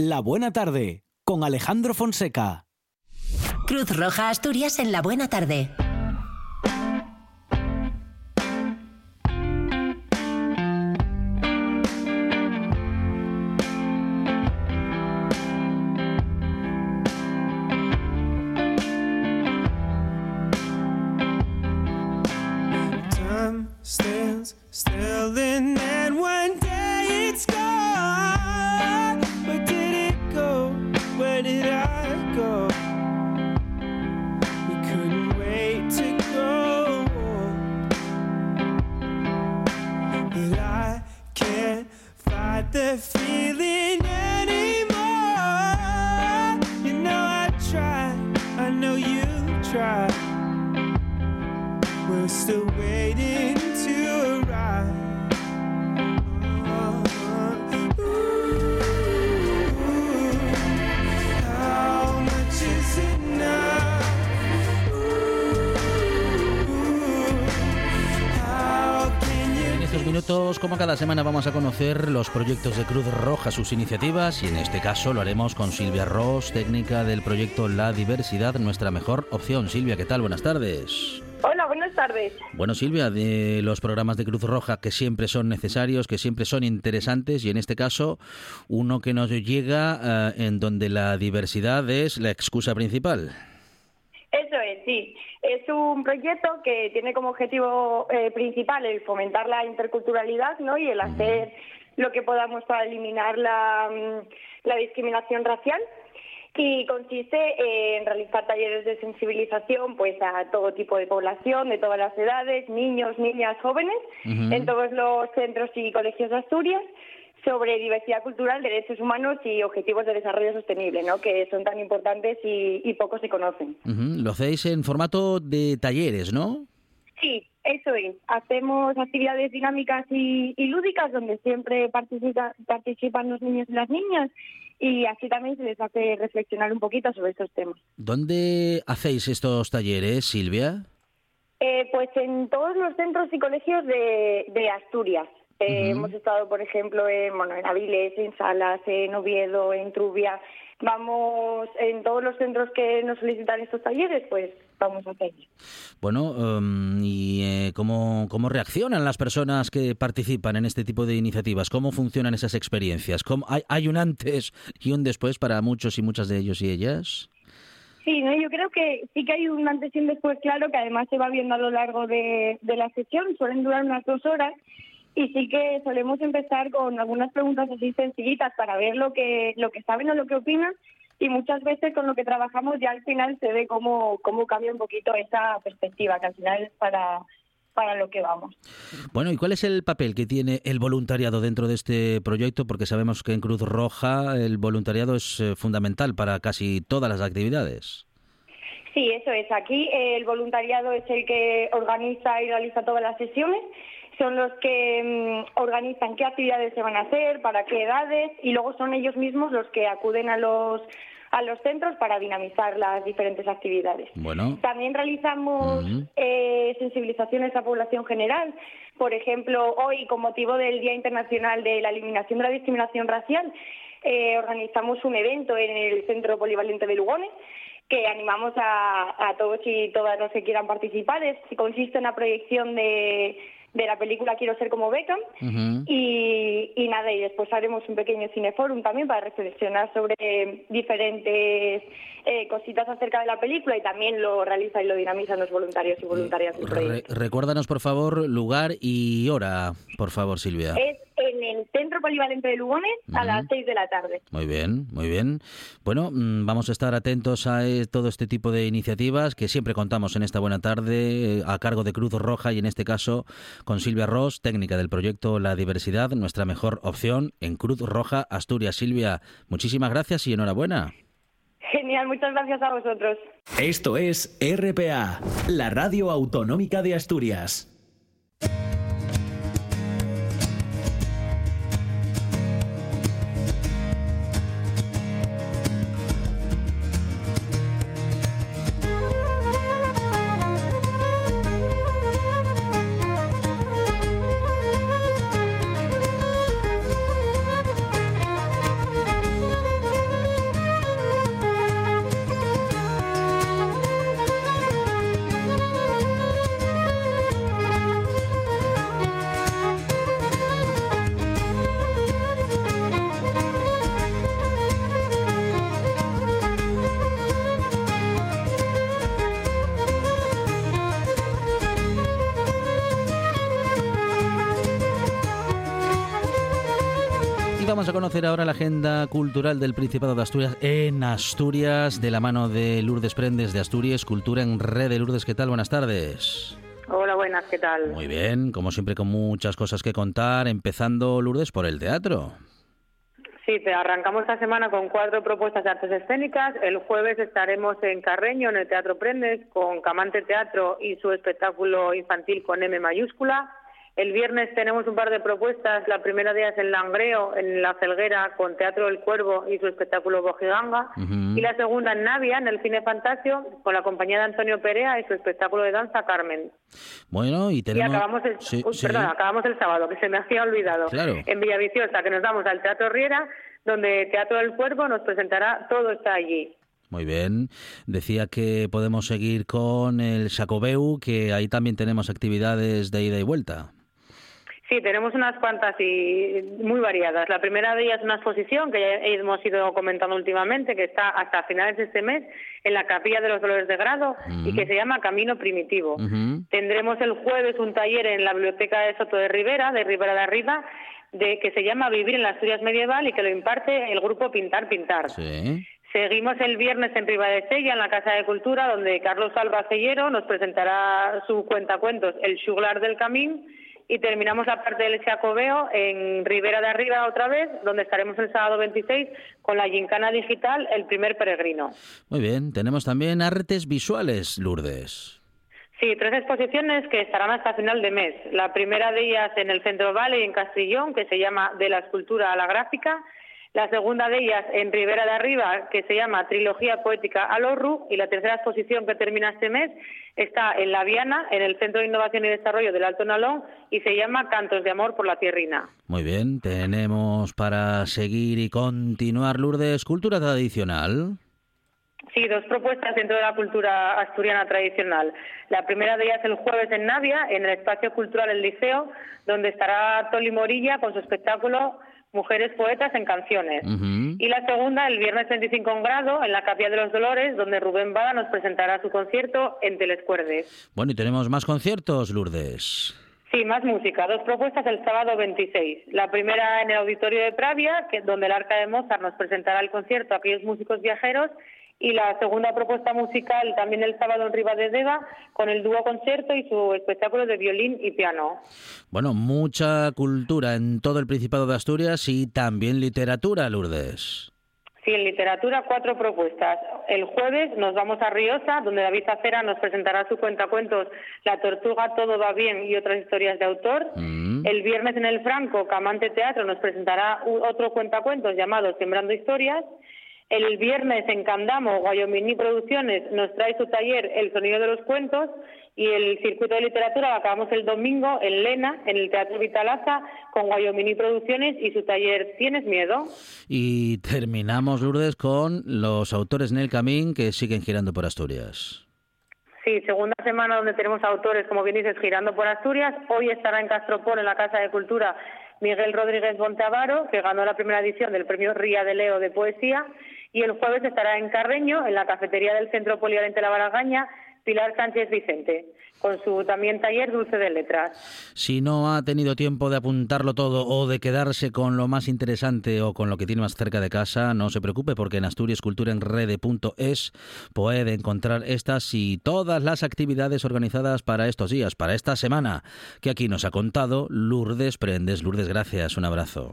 La Buena Tarde con Alejandro Fonseca. Cruz Roja Asturias en La Buena Tarde. Cada semana, vamos a conocer los proyectos de Cruz Roja, sus iniciativas, y en este caso lo haremos con Silvia Ross, técnica del proyecto La Diversidad, nuestra mejor opción. Silvia, ¿qué tal? Buenas tardes. Hola, buenas tardes. Bueno, Silvia, de los programas de Cruz Roja que siempre son necesarios, que siempre son interesantes, y en este caso, uno que nos llega eh, en donde la diversidad es la excusa principal. Eso es, sí. Es un proyecto que tiene como objetivo eh, principal el fomentar la interculturalidad ¿no? y el hacer lo que podamos para eliminar la, mm, la discriminación racial. Y consiste en realizar talleres de sensibilización pues a todo tipo de población, de todas las edades, niños, niñas, jóvenes, en todos los centros y colegios de Asturias sobre diversidad cultural, derechos humanos y objetivos de desarrollo sostenible, ¿no? que son tan importantes y, y poco se conocen. Lo hacéis en formato de talleres, ¿no? Sí, eso es. Hacemos actividades dinámicas y, y lúdicas donde siempre participa- participan los niños y las niñas y así también se les hace reflexionar un poquito sobre estos temas. ¿Dónde hacéis estos talleres, Silvia? Eh, pues en todos los centros y colegios de, de Asturias. Eh. Hemos estado, por ejemplo, en, bueno, en Avilés, en Salas, en Oviedo, en Trubia. Vamos en todos los centros que nos solicitan estos talleres, pues vamos a hacer. Bueno, em, ¿y eh, cómo, cómo reaccionan las personas que participan en este tipo de iniciativas? ¿Cómo funcionan esas experiencias? ¿Cómo, hay, ¿Hay un antes y un después para muchos y muchas de ellos y ellas? Sí, ¿no? yo creo que sí que hay un antes y un después claro, que además se va viendo a lo largo de, de la sesión, suelen durar unas dos horas, y sí que solemos empezar con algunas preguntas así sencillitas para ver lo que, lo que saben o lo que opinan, y muchas veces con lo que trabajamos ya al final se ve cómo, cómo cambia un poquito esa perspectiva, que al final es para, para lo que vamos. Bueno, ¿y cuál es el papel que tiene el voluntariado dentro de este proyecto? Porque sabemos que en Cruz Roja el voluntariado es eh, fundamental para casi todas las actividades. Sí, eso es. Aquí eh, el voluntariado es el que organiza y realiza todas las sesiones. Son los que mm, organizan qué actividades se van a hacer, para qué edades, y luego son ellos mismos los que acuden a los a los centros para dinamizar las diferentes actividades. Bueno, También realizamos Ujú. eh, sensibilizaciones a población general. Por ejemplo, hoy, con motivo del Día Internacional de la Eliminación de la Discriminación Racial, eh, organizamos un evento en el Centro Polivalente de Lugones que animamos a, a todos y todas los que quieran participar. Es, consiste en la proyección de, de la película Quiero ser como Beckham y, y nada, y después haremos un pequeño cineforum también para reflexionar sobre diferentes eh, cositas acerca de la película y también lo realizan y lo dinamizan los voluntarios y voluntarias del Re- proyecto. recuérdanos, por favor, lugar y hora, por favor, Silvia. Es en el Centro Polivalente de Lugones a las 6 de la tarde. Muy bien, muy bien. Bueno, mm, vamos a estar atentos a eh, todo este tipo de iniciativas que siempre contamos en esta buena tarde eh, a cargo de Cruz Roja y en este caso con Silvia Ross, técnica del proyecto La Diversidad, nuestra mejor opción en Cruz Roja Asturias. Silvia, muchísimas gracias y enhorabuena. Genial, muchas gracias a vosotros. Esto es RPA, la radio autonómica de Asturias. Vamos a conocer ahora la agenda cultural del Principado de Asturias en Asturias, de la mano de Lourdes Prendes de Asturias, Cultura en Red de Lourdes. ¿Qué tal? Buenas tardes. Hola, buenas, ¿qué tal? Muy bien, como siempre con muchas cosas que contar, empezando Lourdes por el teatro. Sí, te arrancamos esta semana con cuatro propuestas de artes escénicas. El jueves estaremos en Carreño, en el Teatro Prendes, con Camante Teatro y su espectáculo infantil con M mayúscula. El viernes tenemos un par de propuestas. La primera de ellas en Langreo, en La Felguera, con Teatro del Cuervo y su espectáculo Bojiganga. Y la segunda en Navia, en el Cine Fantasio, con la compañía de Antonio Perea y su espectáculo de danza Carmen. Bueno, y Y tenemos... acabamos el, Sí, uy, sí. perdón, acabamos el sábado, que se me hacía olvidado. Claro. En Villaviciosa, que nos vamos al Teatro Riera, donde Teatro del Cuervo nos presentará Todo está allí. Muy bien. Decía que podemos seguir con el Jacobeu, que ahí también tenemos actividades de ida y vuelta. Sí, tenemos unas cuantas y muy variadas. La primera de ellas es una exposición que ya hemos ido comentando últimamente, que está hasta finales de este mes en la Capilla de los Dolores de Grado y que se llama Camino Primitivo. Tendremos el jueves un taller en la Biblioteca de Soto de Rivera, de Rivera de Arriba, de que se llama Vivir en la Asturias Medieval y que lo imparte el grupo Pintar Pintar. Sí. Seguimos el viernes en Ribadesella, en la Casa de Cultura, donde Carlos Alba Cellero nos presentará su cuentacuentos El Juglar del Camín. Y terminamos la parte del Jacobeo en Ribera de Arriba otra vez, donde estaremos el sábado 26 con la Gincana Digital, El Primer Peregrino. Muy bien. Tenemos también artes visuales, Lourdes. Sí, tres exposiciones que estarán hasta final de mes. La primera de ellas en el Centro Valley, en Castellón, que se llama De la escultura a la gráfica. La segunda de ellas en Ribera de Arriba, que se llama Trilogía Poética al Orru. Y la tercera exposición que termina este mes está en La Viana, en el Centro de Innovación y Desarrollo del Alto Nalón, y se llama Cantos de Amor por la Tierrina. Muy bien. Tenemos para seguir y continuar, Lourdes, cultura tradicional. Sí, dos propuestas dentro de la cultura asturiana tradicional. La primera de ellas el jueves en Navia, en el espacio cultural El Liceo, donde estará Toli Morilla con su espectáculo Mujeres Poetas en Canciones. Y la segunda, el viernes 25 en grado, en la Capilla de los Dolores, donde Rubén Bada nos presentará su concierto en Telescuerdes. Bueno, y tenemos más conciertos, Lourdes. Sí, más música. Dos propuestas el sábado 26. La primera en el Auditorio de Pravia, que, donde el Arca de Mozart nos presentará el concierto a aquellos músicos viajeros. Y la segunda propuesta musical también el sábado en Riva de Deva, con el dúo concierto y su espectáculo de violín y piano. Bueno, mucha cultura en todo el Principado de Asturias y también literatura, Lourdes. Sí, en literatura cuatro propuestas. El jueves nos vamos a Riosa, donde David Acera nos presentará su cuentacuentos La Tortuga, Todo va bien y otras historias de autor. Mm. El viernes en el Franco, Camante Teatro nos presentará otro cuentacuentos llamado Sembrando Historias. El viernes en Candamo, Guayomini Producciones nos trae su taller El Sonido de los Cuentos y el circuito de literatura lo acabamos el domingo en Lena, en el Teatro Vitalaza, con Guayomini Producciones y su taller ¿Tienes miedo? Y terminamos, Lourdes, con los autores en el camín que siguen girando por Asturias. Sí, segunda semana donde tenemos autores, como bien dices, girando por Asturias. Hoy estará en Castropol, en la Casa de Cultura, Miguel Rodríguez Monteavaro, que ganó la primera edición del premio Ría de Leo de Poesía. Y el jueves estará en Carreño, en la cafetería del Centro Polivalente La Baragaña, Pilar Sánchez Vicente, con su también taller Dulce de Letras. Si no ha tenido tiempo de apuntarlo todo o de quedarse con lo más interesante o con lo que tiene más cerca de casa, no se preocupe porque en asturiasculturaenrede.es puede encontrar estas y todas las actividades organizadas para estos días, para esta semana, que aquí nos ha contado Lourdes Prendes. Lourdes, gracias, un abrazo.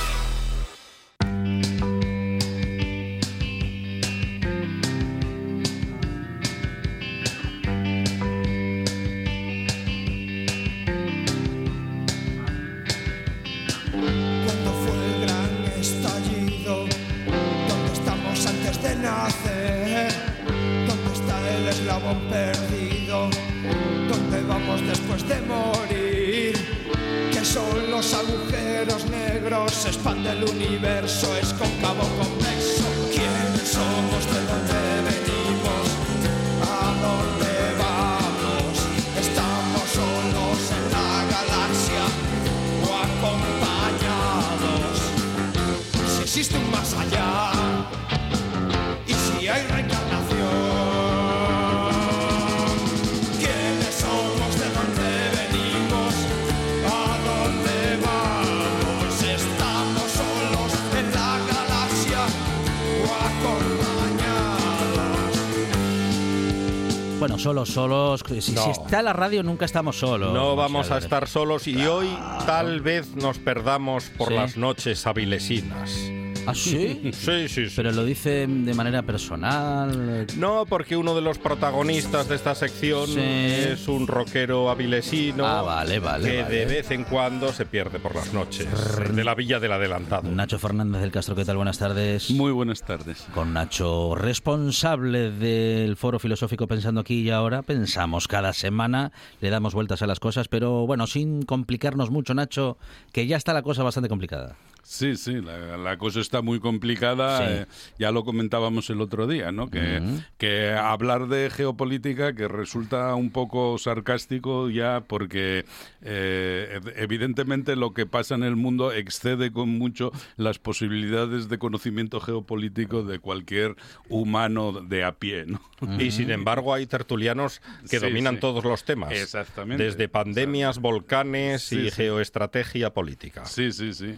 Solos, solos. Si, No. si está la radio, nunca estamos solos. No vamos a estar solos y hoy tal vez nos perdamos por Sí. las noches avilesinas. ¿Ah, sí? Sí, sí, sí. Pero lo dice de manera personal. No, porque uno de los protagonistas de esta sección Sí. es un rockero avilesino Ah, vale, vale, que vale. de vez en cuando se pierde por las noches de la Villa del Adelantado. Nacho Fernández del Castro, ¿qué tal? Buenas tardes. Muy buenas tardes. Con Nacho, responsable del Foro Filosófico Pensando aquí y ahora. Pensamos cada semana, le damos vueltas a las cosas, pero bueno, sin complicarnos mucho, Nacho, que ya está la cosa bastante complicada. Sí, sí, la, la cosa está muy complicada. Sí. eh, ya lo comentábamos el otro día, ¿no? Que, que hablar de geopolítica que resulta un poco sarcástico ya porque eh, ev- evidentemente lo que pasa en el mundo excede con mucho las posibilidades de conocimiento geopolítico de cualquier humano de a pie, ¿no? Y sin embargo hay tertulianos que Sí, dominan sí. todos los temas. Exactamente. Desde pandemias, volcanes Sí, y sí. geoestrategia política. Sí, sí, sí,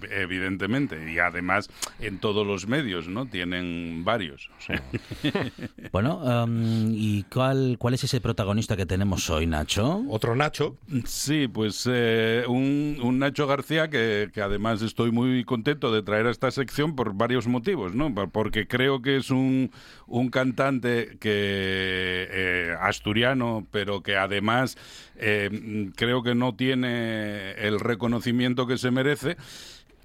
sí, evidentemente. Y además en todos los medios, ¿no? Tienen varios. o sea. Bueno, em, ¿y cuál, cuál es ese protagonista que tenemos hoy, Nacho? Otro Nacho, Sí, pues eh, un, un Nacho García que, que además estoy muy contento de traer a esta sección por varios motivos, ¿no? Por- Porque creo que es un, un cantante que eh, asturiano, pero que además eh, creo que no tiene el reconocimiento que se merece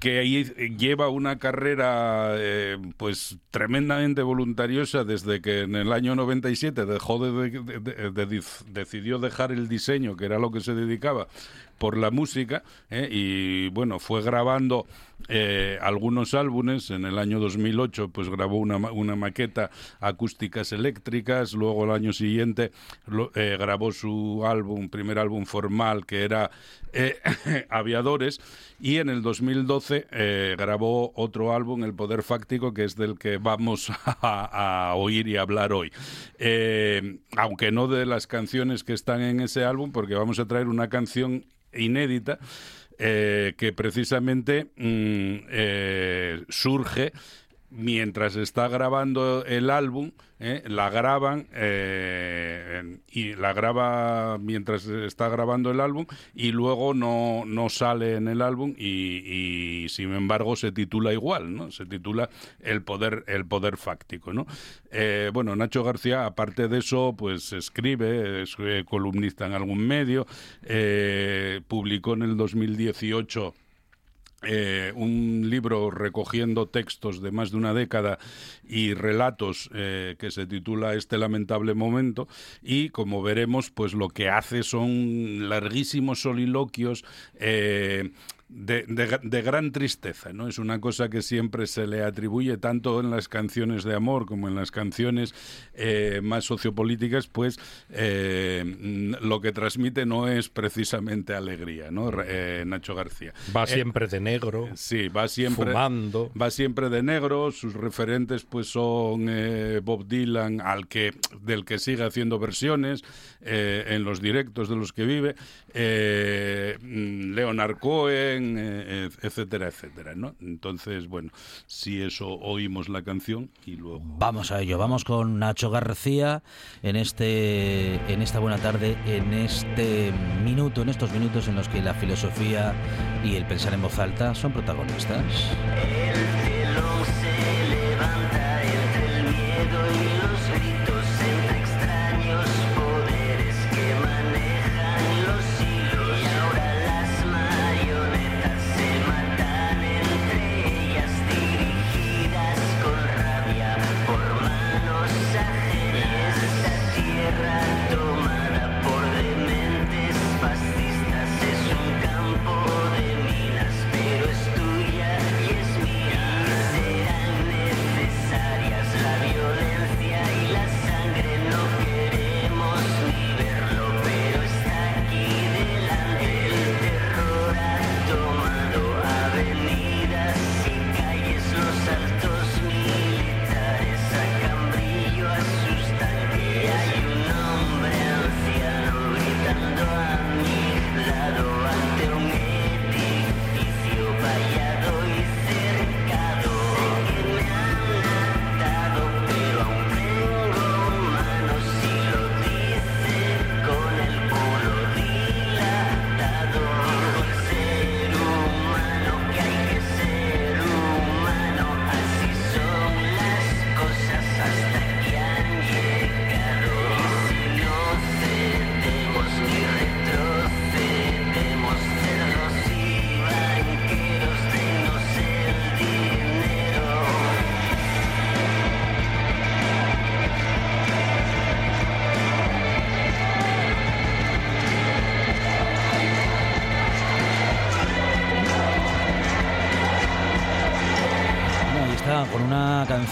que ahí lleva una carrera eh, pues tremendamente voluntariosa desde que en el año 97 dejó de, de- de- de- de- decidió dejar el diseño que era lo que se dedicaba por la música eh, y bueno fue grabando eh, algunos álbumes. En el año 2008 pues grabó una, una maqueta acústicas eléctricas. Luego el año siguiente lo- eh, grabó su álbum primer álbum formal que era eh, Aviadores. Y en el 2012 eh, grabó otro álbum El Poder Fáctico que es del que vamos a, a oír y hablar hoy. Aunque no de las canciones que están en ese álbum porque vamos a traer una canción inédita eh, que precisamente mm, eh, surge mientras está grabando el álbum, eh, la graban eh, y la graba mientras está grabando el álbum y luego no, no sale en el álbum y, sin embargo se titula igual, ¿no? Se titula el poder el poder fáctico, ¿no? Eh, bueno, Nacho García, aparte de eso, pues escribe, es eh, columnista en algún medio, eh, publicó en el 2018 eh, un libro recogiendo textos de más de una década y relatos eh, que se titula Este lamentable momento y como veremos pues lo que hace son larguísimos soliloquios eh, de, de- de gran tristeza, ¿no? Es una cosa que siempre se le atribuye tanto en las canciones de amor como en las canciones eh, más sociopolíticas, pues eh, lo que transmite no es precisamente alegría, ¿no? Eh, Nacho García. va siempre de negro, Sí, va siempre fumando. va siempre de negro. Sus referentes pues son Bob Dylan, al que del que sigue haciendo versiones en los directos de los que vive, mm, Leonard Cohen, eh, eh, etcétera, etcétera, ¿no? Entonces, bueno, si eso oímos la canción y luego Vamos a ello, vamos con Nacho García en este en esta buena tarde, en este minuto, en estos minutos en los que la filosofía y el pensar en voz alta son protagonistas.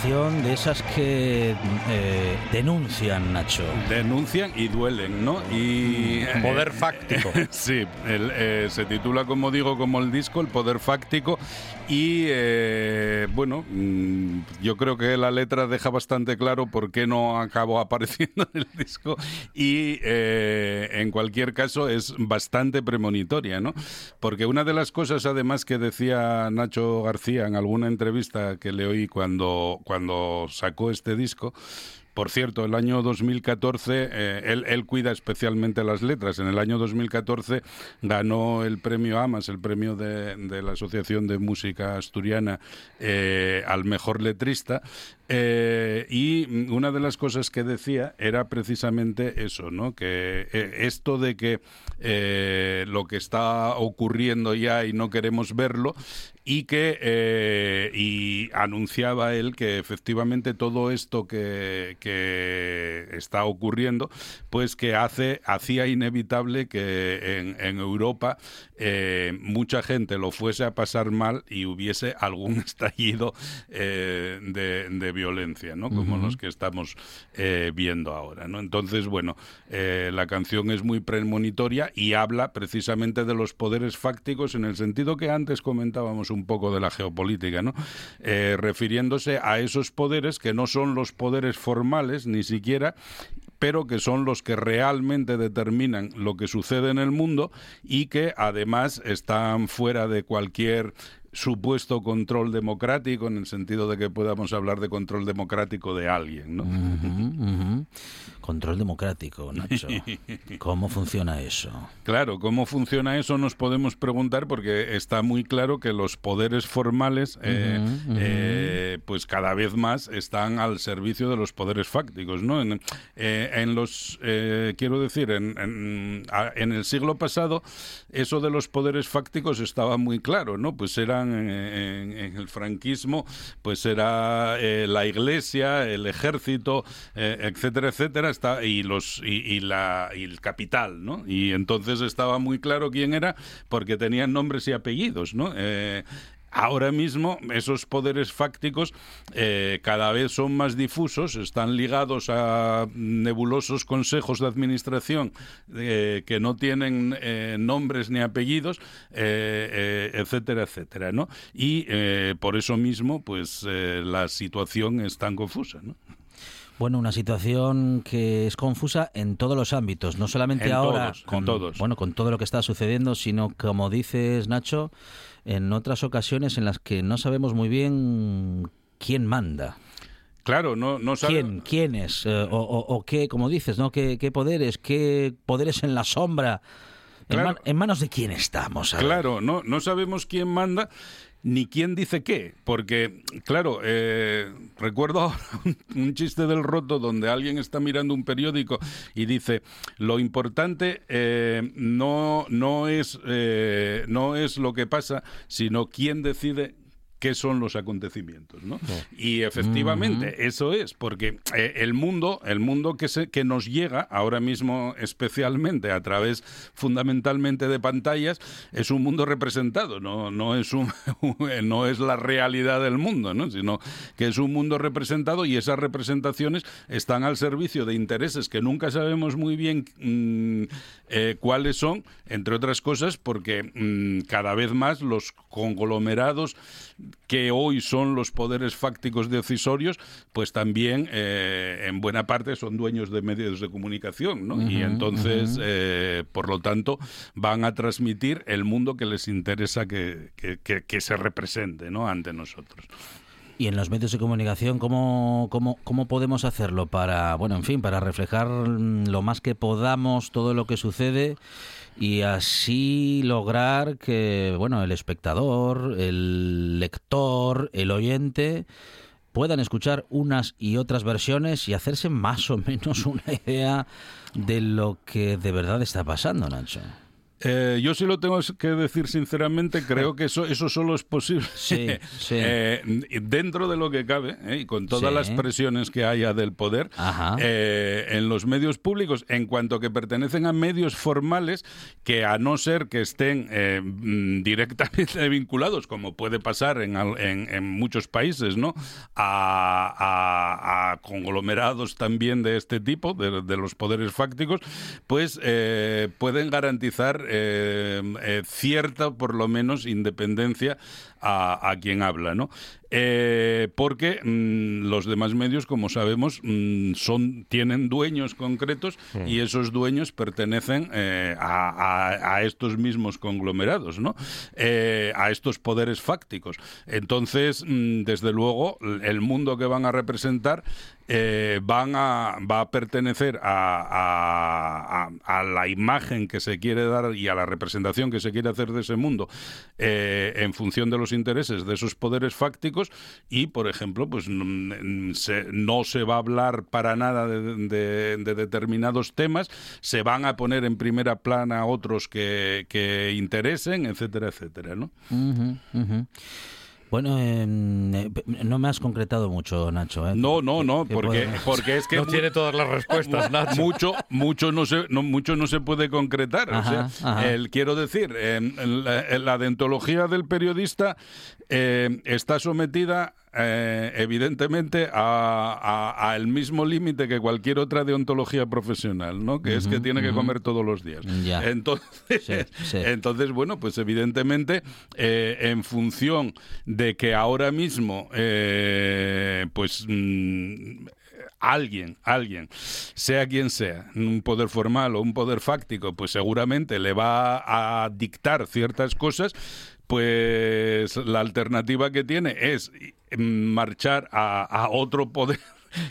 De esas que eh, denuncian, Nacho. Denuncian y duelen, ¿no? Y Poder fáctico. sí, el, eh, se titula, como digo, como el disco, El Poder Fáctico. Y eh, bueno, mm, yo creo que la letra deja bastante claro por qué no acabó apareciendo en el disco. Y eh, en cualquier caso es bastante premonitoria, ¿no? Porque una de las cosas, además, que decía Nacho García en alguna entrevista que le oí cuando, cuando sacó este disco, por cierto, el año 2014, eh, él, cuida especialmente las letras. En el año 2014 ganó el premio AMAS, el premio de, la Asociación de Música Asturiana, eh, al mejor letrista. Eh, y una de las cosas que decía era precisamente eso, ¿no? Que esto de que lo que está ocurriendo ya y no queremos verlo y que eh, y anunciaba él que efectivamente todo esto que, que, está ocurriendo pues que hace hacía inevitable que en, en Europa eh, mucha gente lo fuese a pasar mal y hubiese algún estallido eh, de, de, violencia no como uh -huh. los que estamos viendo ahora no entonces bueno la canción es muy premonitoria y habla precisamente de los poderes fácticos en el sentido que antes comentábamos un poco de la geopolítica, ¿no? Eh, refiriéndose a esos poderes que no son los poderes formales ni siquiera pero que son los que realmente determinan lo que sucede en el mundo y que además están fuera de cualquier supuesto control democrático en el sentido de que podamos hablar de control democrático de alguien, ¿no? Control democrático, Nacho. ¿Cómo funciona eso? Claro, ¿cómo funciona eso? Nos podemos preguntar porque está muy claro que los poderes formales, eh, uh -huh, eh, pues cada vez más están al servicio de los poderes fácticos, ¿no? En, eh, en los, quiero decir, en, en, en, el siglo pasado, eso de los poderes fácticos estaba muy claro, ¿no? Pues era en, el franquismo, pues era eh, la iglesia, el ejército, eh, etcétera, etcétera, y los y, y, la y el capital, ¿no? Y entonces estaba muy claro quién era porque tenían nombres y apellidos, ¿no? Eh, Ahora mismo esos poderes fácticos eh, cada vez son más difusos, están ligados a nebulosos consejos de administración eh, que no tienen eh, nombres ni apellidos, etcétera, etcétera, ¿no? Y por eso mismo, pues la situación es tan confusa. Bueno, una situación que es confusa en todos los ámbitos, no solamente en ahora todos, con todos. bueno con todo lo que está sucediendo, sino como dices Nacho, en otras ocasiones en las que no sabemos muy bien quién manda. Claro, no, no sabe... ¿Quién, quién es? Eh, o, o, o, qué, como dices, ¿no? ¿Qué, qué poderes? ¿Qué poderes en la sombra? Claro. ¿En, man, ¿En, manos de quién estamos? Claro, no, no sabemos quién manda ni quién dice qué, porque, claro, eh, recuerdo ahora un, chiste del roto donde alguien está mirando un periódico y dice, lo importante eh, no, no, es, eh, no es lo que pasa, sino quién decide qué son los acontecimientos, ¿no? Y efectivamente, -huh. eso es, porque eh, el mundo, el mundo que, se, que nos llega ahora mismo especialmente a través fundamentalmente de pantallas, es un mundo representado, no, no, es, un, no es la realidad del mundo, ¿no? Sino que es un mundo representado y esas representaciones están al servicio de intereses que nunca sabemos muy bien mmm, eh, cuáles son, entre otras cosas, porque mmm, cada vez más los conglomerados que hoy son los poderes fácticos decisorios, pues también eh, en buena parte son dueños de medios de comunicación, ¿no? Uh -huh, y entonces, uh -huh. eh, por lo tanto, van a transmitir el mundo que les interesa que, que, que, que se represente, ¿no? Ante nosotros. Y en los medios de comunicación, ¿cómo, cómo, ¿cómo podemos hacerlo para, bueno, en fin, para reflejar lo más que podamos todo lo que sucede y así lograr que, bueno, el espectador, el lector, el oyente puedan escuchar unas y otras versiones y hacerse más o menos una idea de lo que de verdad está pasando, Nacho? Eh, yo sí lo tengo que decir sinceramente, creo que eso, eso solo es posible Sí, sí. eh, dentro de lo que cabe eh, y con todas Sí. las presiones que haya del poder eh, en los medios públicos, en cuanto que pertenecen a medios formales que a no ser que estén mm, directamente vinculados, como puede pasar en, en- en muchos países, ¿no? A, a- a conglomerados también de este tipo, de, de los poderes fácticos, pues eh, pueden garantizar eh, eh, cierta, por lo menos, independencia a, a quien habla, ¿no? Eh, porque mm, los demás medios, como sabemos, mm, son tienen dueños concretos y esos dueños pertenecen eh, a, a- a estos mismos conglomerados, ¿no? Eh, a estos poderes fácticos. Entonces, mm, desde luego, el mundo que van a representar eh, van a, va a pertenecer a, a- la imagen que se quiere dar y a la representación que se quiere hacer de ese mundo eh, en función de los intereses de esos poderes fácticos. Y, por ejemplo, pues se- no se va a hablar para nada de, de- de determinados temas, se van a poner en primera plana otros que, que interesen, etcétera, etcétera, ¿no? Bueno, em, eh, no me has concretado mucho, Nacho. ¿eh? No, no, no, ¿Qué porque, porque es que No tiene todas las respuestas, Nacho. mucho mucho no se no, mucho no se puede concretar Ajá, o sea el quiero decir en, en la, en la deontología del periodista eh, está sometida eh, evidentemente al mismo límite que cualquier otra deontología profesional, ¿no? Que es que tiene que comer todos los días. Ya. Entonces, Sí, sí. entonces, bueno, pues evidentemente, eh, en función de que ahora mismo, eh, pues mm, alguien, alguien, sea quien sea, un poder formal o un poder fáctico, pues seguramente le va a dictar ciertas cosas, pues la alternativa que tiene es marchar a, a otro poder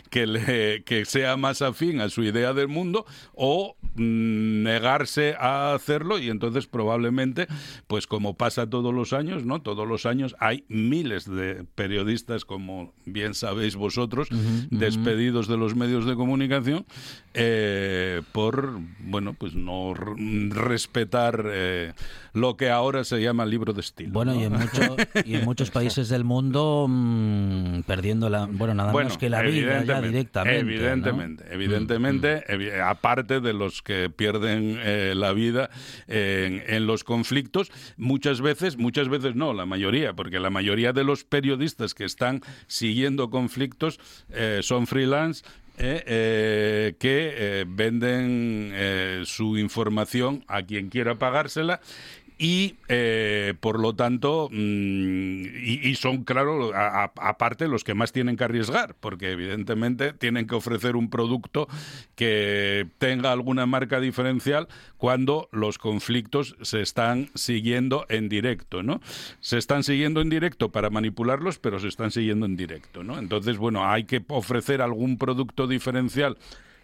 que, le, que sea más afín a su idea del mundo o mm, negarse a hacerlo y entonces probablemente, pues como pasa todos los años, ¿no? Todos los años hay miles de periodistas, como bien sabéis vosotros, despedidos de los medios de comunicación eh, por, bueno, pues no respetar eh, lo que ahora se llama libro de estilo. Bueno, ¿no? y en, mucho- y en muchos países del mundo mm, perdiendo la, bueno, nada Bueno, menos que la vida evidentemente, directamente. ¿no? Evidentemente, evidentemente, evi- aparte de los que pierden eh, la vida en, en los conflictos, muchas veces, muchas veces no, la mayoría, porque la mayoría de los periodistas que están siguiendo conflictos eh, son freelance. eh, eh, que eh, venden eh, su información a quien quiera pagársela y eh, por lo tanto mm, y, son claro aparte los que más tienen que arriesgar porque evidentemente tienen que ofrecer un producto que tenga alguna marca diferencial cuando los conflictos se están siguiendo en directo no se están siguiendo en directo para manipularlos pero se están siguiendo en directo no entonces bueno hay que ofrecer algún producto diferencial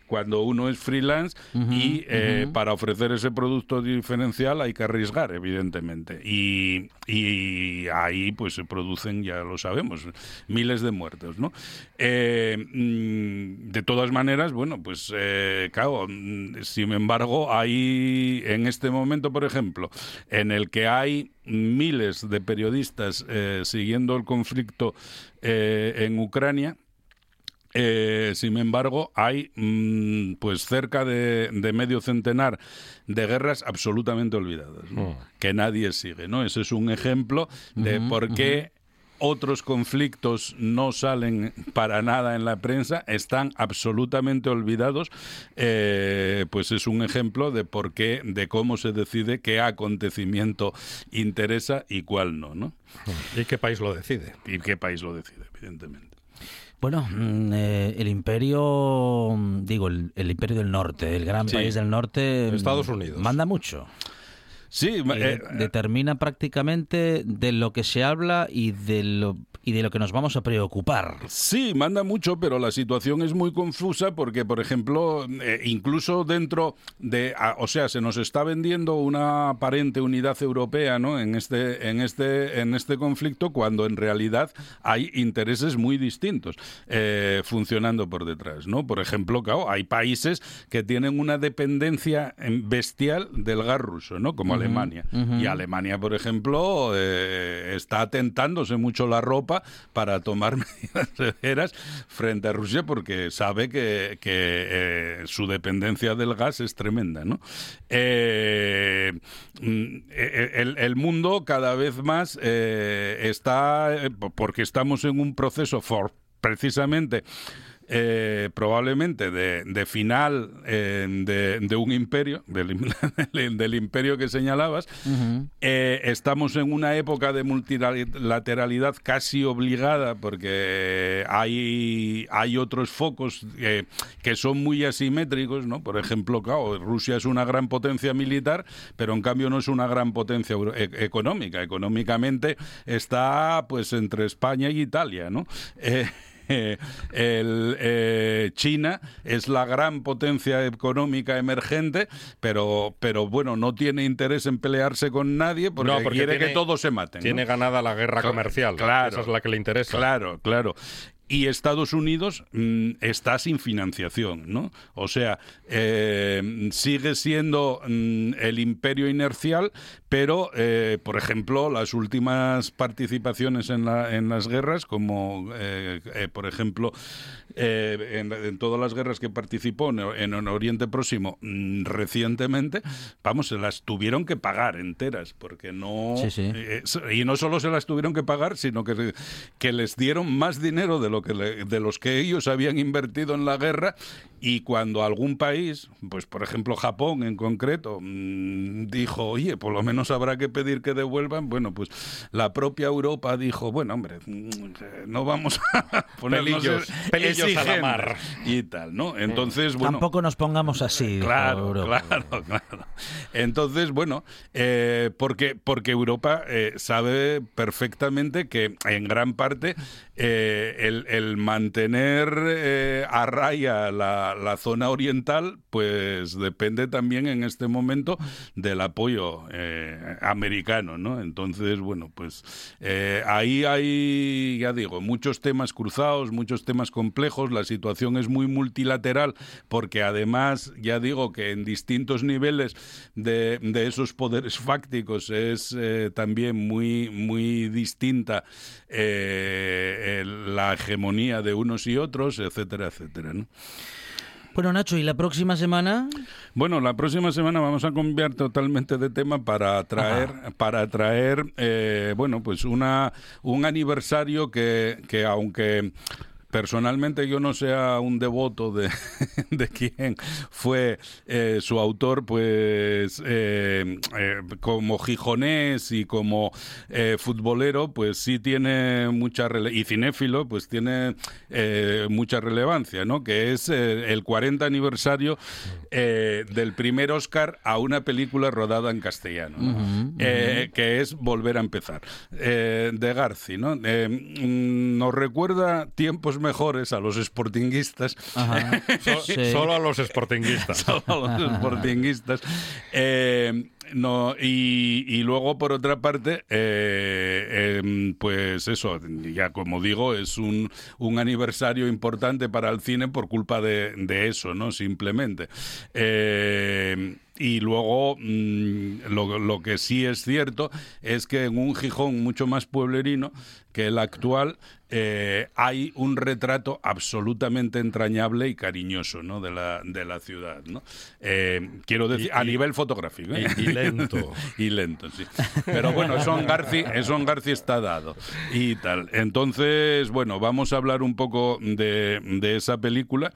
cuando uno es freelance y eh, para ofrecer ese producto diferencial hay que arriesgar, evidentemente. Y, y ahí pues se producen, ya lo sabemos, miles de muertos, ¿no? Eh, mm, de todas maneras, bueno, pues eh, claro, mm, sin embargo, hay en este momento, por ejemplo, en el que hay miles de periodistas eh, siguiendo el conflicto eh, en Ucrania, eh, sin embargo, hay mm, pues cerca de, de medio centenar de guerras absolutamente olvidadas, ¿no? que nadie sigue. ¿no? Ese es un ejemplo de por qué otros conflictos no salen para nada en la prensa, están absolutamente olvidados. eh, pues es un ejemplo de por qué, de cómo se decide qué acontecimiento interesa y cuál no, ¿no? ¿Y qué país lo decide? Y qué país lo decide, evidentemente. Bueno, mm, eh, el imperio, mm, digo, el, el imperio del norte, el gran Sí. país del norte, mm, Estados Unidos. manda mucho. Sí, eh, de- determina prácticamente de lo que se habla y de lo y de lo que nos vamos a preocupar. Sí, manda mucho, pero la situación es muy confusa porque, por ejemplo, eh, incluso dentro de, a- o sea, se nos está vendiendo una aparente unidad europea, ¿no? En este, en este, en este conflicto, cuando en realidad hay intereses muy distintos eh, funcionando por detrás, ¿no? Por ejemplo, claro, hay países que tienen una dependencia em, bestial del gas ruso, ¿no? Como Alemania. Y Alemania, por ejemplo, eh, está tentándose mucho la ropa para tomar medidas severas frente a Rusia porque sabe que, que, eh, su dependencia del gas es tremenda, ¿no? Eh, mm, eh, el, el mundo cada vez más eh, está, porque estamos en un proceso for, precisamente eh, probablemente de, de final eh, de, de un imperio, del, del imperio que señalabas, eh, estamos en una época de multilateralidad casi obligada porque hay, hay otros focos que son muy asimétricos, ¿no? Por ejemplo, claro, Rusia es una gran potencia militar, pero en cambio no es una gran potencia e- económica. Económicamente está pues entre España y Italia, ¿no? Eh, el, China es la gran potencia económica emergente, pero, pero bueno, no tiene interés en pelearse con nadie porque, No, porque quiere tiene- que todos se maten. ¿no? Tiene ganada la guerra comercial. claro. Esa es la que le interesa. Claro, claro. Y Estados Unidos mm, está sin financiación, ¿no? O sea, eh, sigue siendo mm, el imperio inercial, pero, eh, por ejemplo, las últimas participaciones en, la- en las guerras, como, eh, eh, por ejemplo, en, en todas las guerras que participó en, Oriente Próximo mm, recientemente, vamos, se las tuvieron que pagar enteras, porque no... Sí, sí. y no solo se las tuvieron que pagar, sino que, que les dieron más dinero de lo que le- de los que ellos habían invertido en la guerra y cuando algún país, pues por ejemplo Japón en concreto, mm, dijo, oye, por lo menos habrá que pedir que devuelvan, bueno, pues la propia Europa dijo, bueno, hombre, no vamos a ponernos Pelillos, pelillos a la mar. y tal, ¿no? Entonces, bueno, Tampoco nos pongamos así. Claro, Europa. claro, claro. Entonces, bueno, eh, porque, porque Europa eh, sabe perfectamente que en gran parte eh, el, mantener eh, a raya la, la zona oriental, pues depende también en este momento del apoyo eh, americano, ¿no? Entonces, bueno, pues eh, ahí hay, ya digo, muchos temas cruzados, muchos temas complejos, la situación es muy multilateral porque además, ya digo que en distintos niveles de, de esos poderes fácticos es eh, también muy, muy distinta eh, la hegemonía de unos y otros, etcétera, etcétera, ¿no? Bueno, Nacho, ¿y la próxima semana? Bueno, la próxima semana vamos a cambiar totalmente de tema para traer, para traer, eh, bueno, pues una un aniversario que, que aunque personalmente yo no sea un devoto de, de quien fue eh, su autor, pues eh, eh, como gijonés y como futbolero, pues sí tiene mucha y cinéfilo, pues tiene mucha relevancia, ¿no? Que es el 40 aniversario del primer Oscar a una película rodada en castellano, ¿no? Que es Volver a empezar, de Garci, ¿no? Mm, nos recuerda tiempos mejores a los sportinguistas. Ajá. So- Sí. Solo a los sportinguistas. Solo a los sportinguistas. Eh, no, y, y luego, por otra parte, eh, em, pues eso, ya como digo, es un, un aniversario importante para el cine por culpa de, de eso, ¿no? Simplemente. Eh, y luego, mm, lo, lo que sí es cierto es que en un Gijón mucho más pueblerino que el actual, eh, hay un retrato absolutamente entrañable y cariñoso ¿no? de, la, de la ciudad. ¿no? Eh, quiero decir, Y- a y- nivel fotográfico. ¿eh? y- y lento. y lento, sí. Pero bueno, Son Garci, Son Garci está dado y tal. Entonces, bueno, vamos a hablar un poco de, de esa película.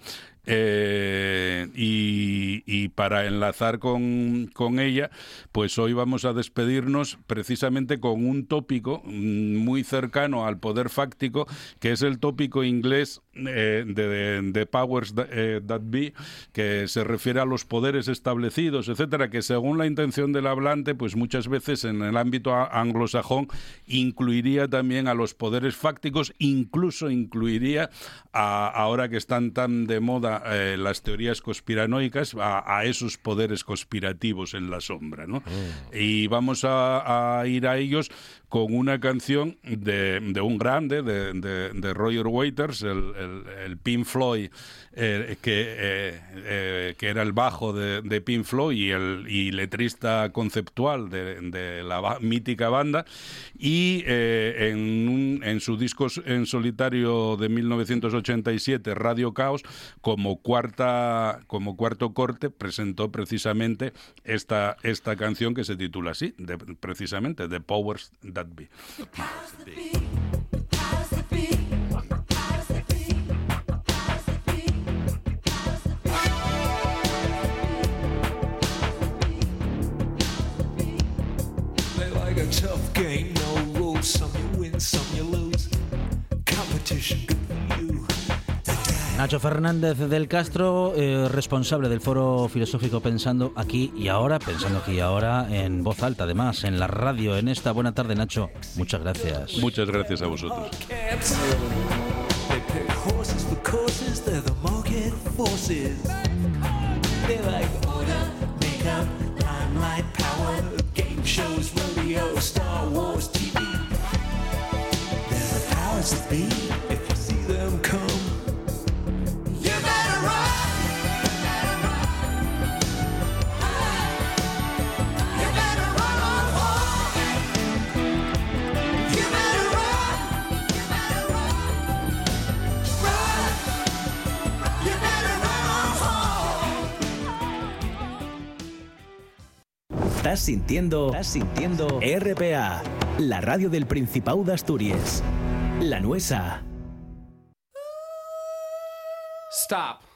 Eh, y, y para enlazar con, con ella, pues hoy vamos a despedirnos precisamente con un tópico mm, muy cercano al poder fáctico, que es el tópico inglés eh, de, de Powers eh, That Be, que se refiere a los poderes establecidos, etcétera, que según la intención del hablante, pues muchas veces en el ámbito anglosajón incluiría también a los poderes fácticos, incluso incluiría a, ahora que están tan de moda eh, las teorías conspiranoicas, a, a esos poderes conspirativos en la sombra, ¿no? Y vamos a, a ir a ellos con una canción de, de un grande, de, de, de Roger el, el, el Pink Floyd, eh, que, eh, eh, que era el bajo de, de Pink Floyd y el y letrista conceptual de, la mítica banda, y en, en su disco en solitario de 1987, Radio Caos, como, cuarta, como cuarto corte, presentó precisamente esta, esta canción que se titula así, precisamente, The Powers That Be. Game, no rules. Some you win, some you lose. Competition, good for you. Nacho Fernández del Castro, eh, responsable del Foro Filosófico Pensando aquí y ahora, pensando aquí y ahora, en voz alta, además, en la radio, en esta buena tarde, Nacho. Muchas gracias. Muchas gracias a vosotros. Shows, rodeo, Star Wars TV. They're the powers that be. Estás sintiendo, estás sintiendo RPA, la radio del Principado de Asturias. La Nuesa. Stop.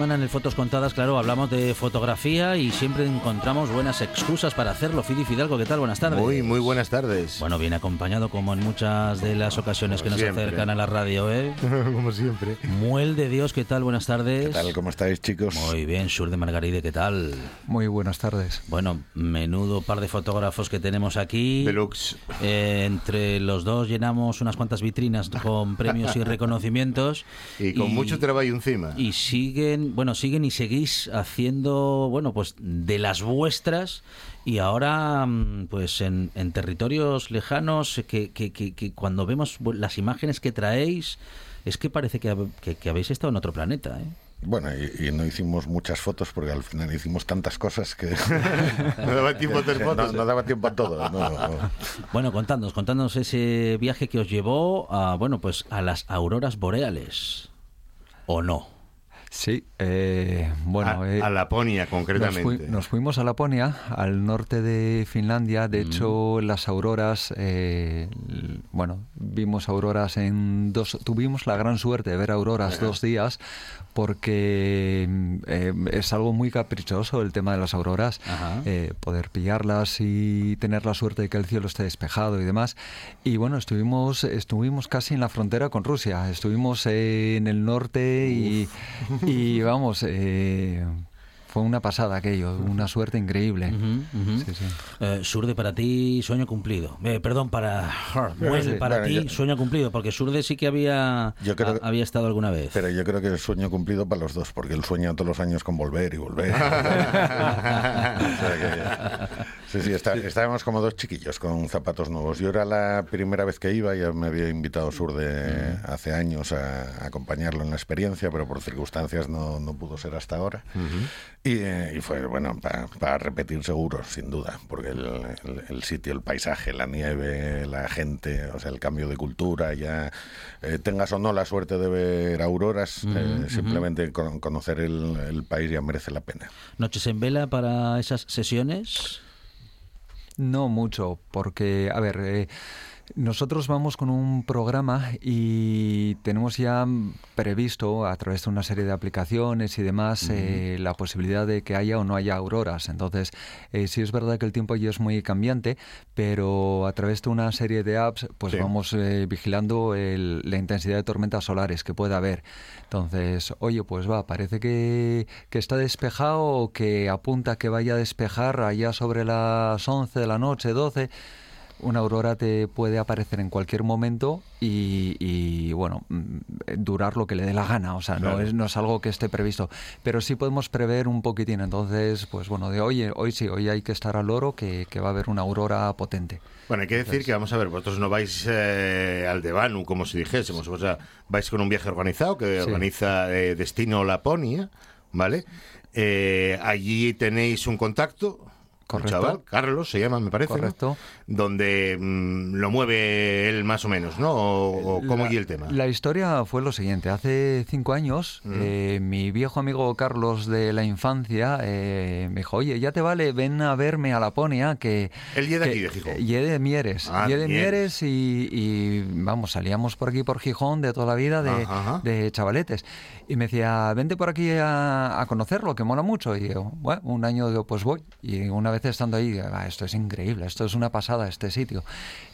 Semana en el Fotos Contadas, claro, hablamos de fotografía y siempre encontramos buenas excusas para hacerlo. Fidi Fidalgo, ¿qué tal? Buenas tardes. Muy, muy buenas tardes. Bueno, viene acompañado como en muchas de las ocasiones que nos siempre. acercan a la radio, ¿eh? Como siempre. Muel de Dios, ¿qué tal? Buenas tardes. ¿Qué tal? ¿Cómo estáis, chicos? Muy bien, Sur de Margaride, ¿qué tal? Muy buenas tardes. Bueno, menudo par de fotógrafos que tenemos aquí. Deluxe. Eh, entre los dos llenamos unas cuantas vitrinas con premios y reconocimientos. Y con mucho trabajo encima. Y siguen, bueno, siguen y seguís haciendo, bueno, pues de las vuestras y ahora, mm, pues en, en territorios lejanos, que, que- que- que cuando vemos las imágenes que traéis, es que parece que, que- que habéis estado en otro planeta, ¿eh? Bueno, y, y no hicimos muchas fotos porque al final hicimos tantas cosas que No daba tiempo a hacer que fotos. No, no daba tiempo a todo. no, no. Bueno, contadnos, contadnos ese viaje que os llevó a, bueno, pues a las auroras boreales. ¿O no? Sí, eh, bueno. A- eh, a Laponia, nos, concretamente. fui- nos fuimos a Laponia, al norte de Finlandia. De Mm. hecho, las auroras, eh, bueno, vimos auroras en dos. Tuvimos la gran suerte de ver auroras dos días, porque mm, eh, es algo muy caprichoso el tema de las auroras. Eh, poder pillarlas y tener la suerte de que el cielo esté despejado y demás. Y bueno, estuvimos, estuvimos casi en la frontera con Rusia. Estuvimos en el norte y, y vamos, eh, fue una pasada aquello, una suerte increíble. Sí, sí. Eh, Surde, para ti, sueño cumplido. Eh, perdón, para Muel, sí, para bueno, ti, yo- sueño cumplido, porque Surde sí que había, Yo creo había estado alguna vez. Pero yo creo que es sueño cumplido para los dos, porque él sueña todos los años con volver y volver. O sea que- sí, sí, está- estábamos como dos chiquillos con zapatos nuevos. Yo era la primera vez que iba, ya me había invitado Sur de hace años a, a acompañarlo en la experiencia, pero por circunstancias no, no pudo ser hasta ahora. Y, eh, y fue, bueno, para repetir seguro, sin duda, porque el, el- el sitio, el paisaje, la nieve, la gente, o sea, el cambio de cultura, ya eh, tengas o no la suerte de ver auroras, eh, simplemente con- conocer el, el país ya merece la pena. ¿Noches en vela para esas sesiones? No mucho, porque, a ver, eh, nosotros vamos con un programa y tenemos ya previsto a través de una serie de aplicaciones y demás eh, la posibilidad de que haya o no haya auroras. Entonces, eh, sí es verdad que el tiempo ya es muy cambiante, pero a través de una serie de apps, pues Sí. vamos eh, vigilando el- la intensidad de tormentas solares que pueda haber. Entonces, oye, pues va, parece que, que está despejado o que apunta que vaya a despejar allá sobre las 11 de la noche, 12. Una aurora te puede aparecer en cualquier momento y, y, bueno, mm, durar lo que le dé la gana. O sea, no, es, no es algo que esté previsto. Pero sí podemos prever un poquitín. Entonces, pues bueno, de oye, hoy sí, hoy hay que estar al oro que, que va a haber una aurora potente. Bueno, hay que decir que, vamos a ver, vosotros no vais eh, al Devanu, como si dijésemos, o sea, vais con un viaje organizado que Sí. organiza eh, Destino Laponia, ¿vale? Eh, allí tenéis un contacto, un Correcto. chaval, Carlos se llama, me parece, ¿no? Donde mm, lo mueve él más o menos, ¿no? O, o cómo La- guía el tema. La historia fue lo siguiente. Hace cinco años, Mm. eh, mi viejo amigo Carlos de la infancia eh, me dijo, oye, ya te vale, ven a verme a Laponia, que... Él llega que- aquí de Gijón. ye de Mieres. Ah, de Mieres. Y, y, vamos, salíamos por aquí por Gijón de toda la vida de, Ajá, ajá. de chavaletes. Y me decía, vente por aquí a, a conocerlo, que mola mucho. Y yo, bueno, un año digo, pues voy. Y una vez estando ahí, "Ah, esto es increíble, esto es una pasada, este sitio.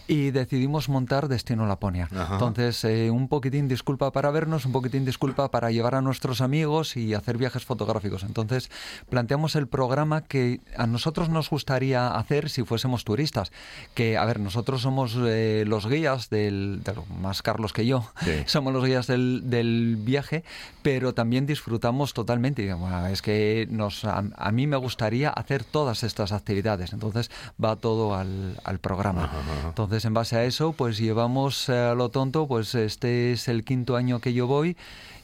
Y decidimos montar Destino Laponia. Ajá. Entonces, eh, un poquitín disculpa para vernos, un poquitín disculpa para llevar a nuestros amigos y hacer viajes fotográficos. Entonces, planteamos el programa que a nosotros nos gustaría hacer si fuésemos turistas. Que, a ver, nosotros somos eh, los guías del, de más Carlos que yo, Sí. somos los guías del, del viaje, pero también disfrutamos totalmente. Y, bueno, es que nos, a, a mí me gustaría hacer todas estas actividades. Entonces, va todo al, al programa. Entonces, en base a eso, pues llevamos eh, a lo tonto, pues este es el quinto año que yo voy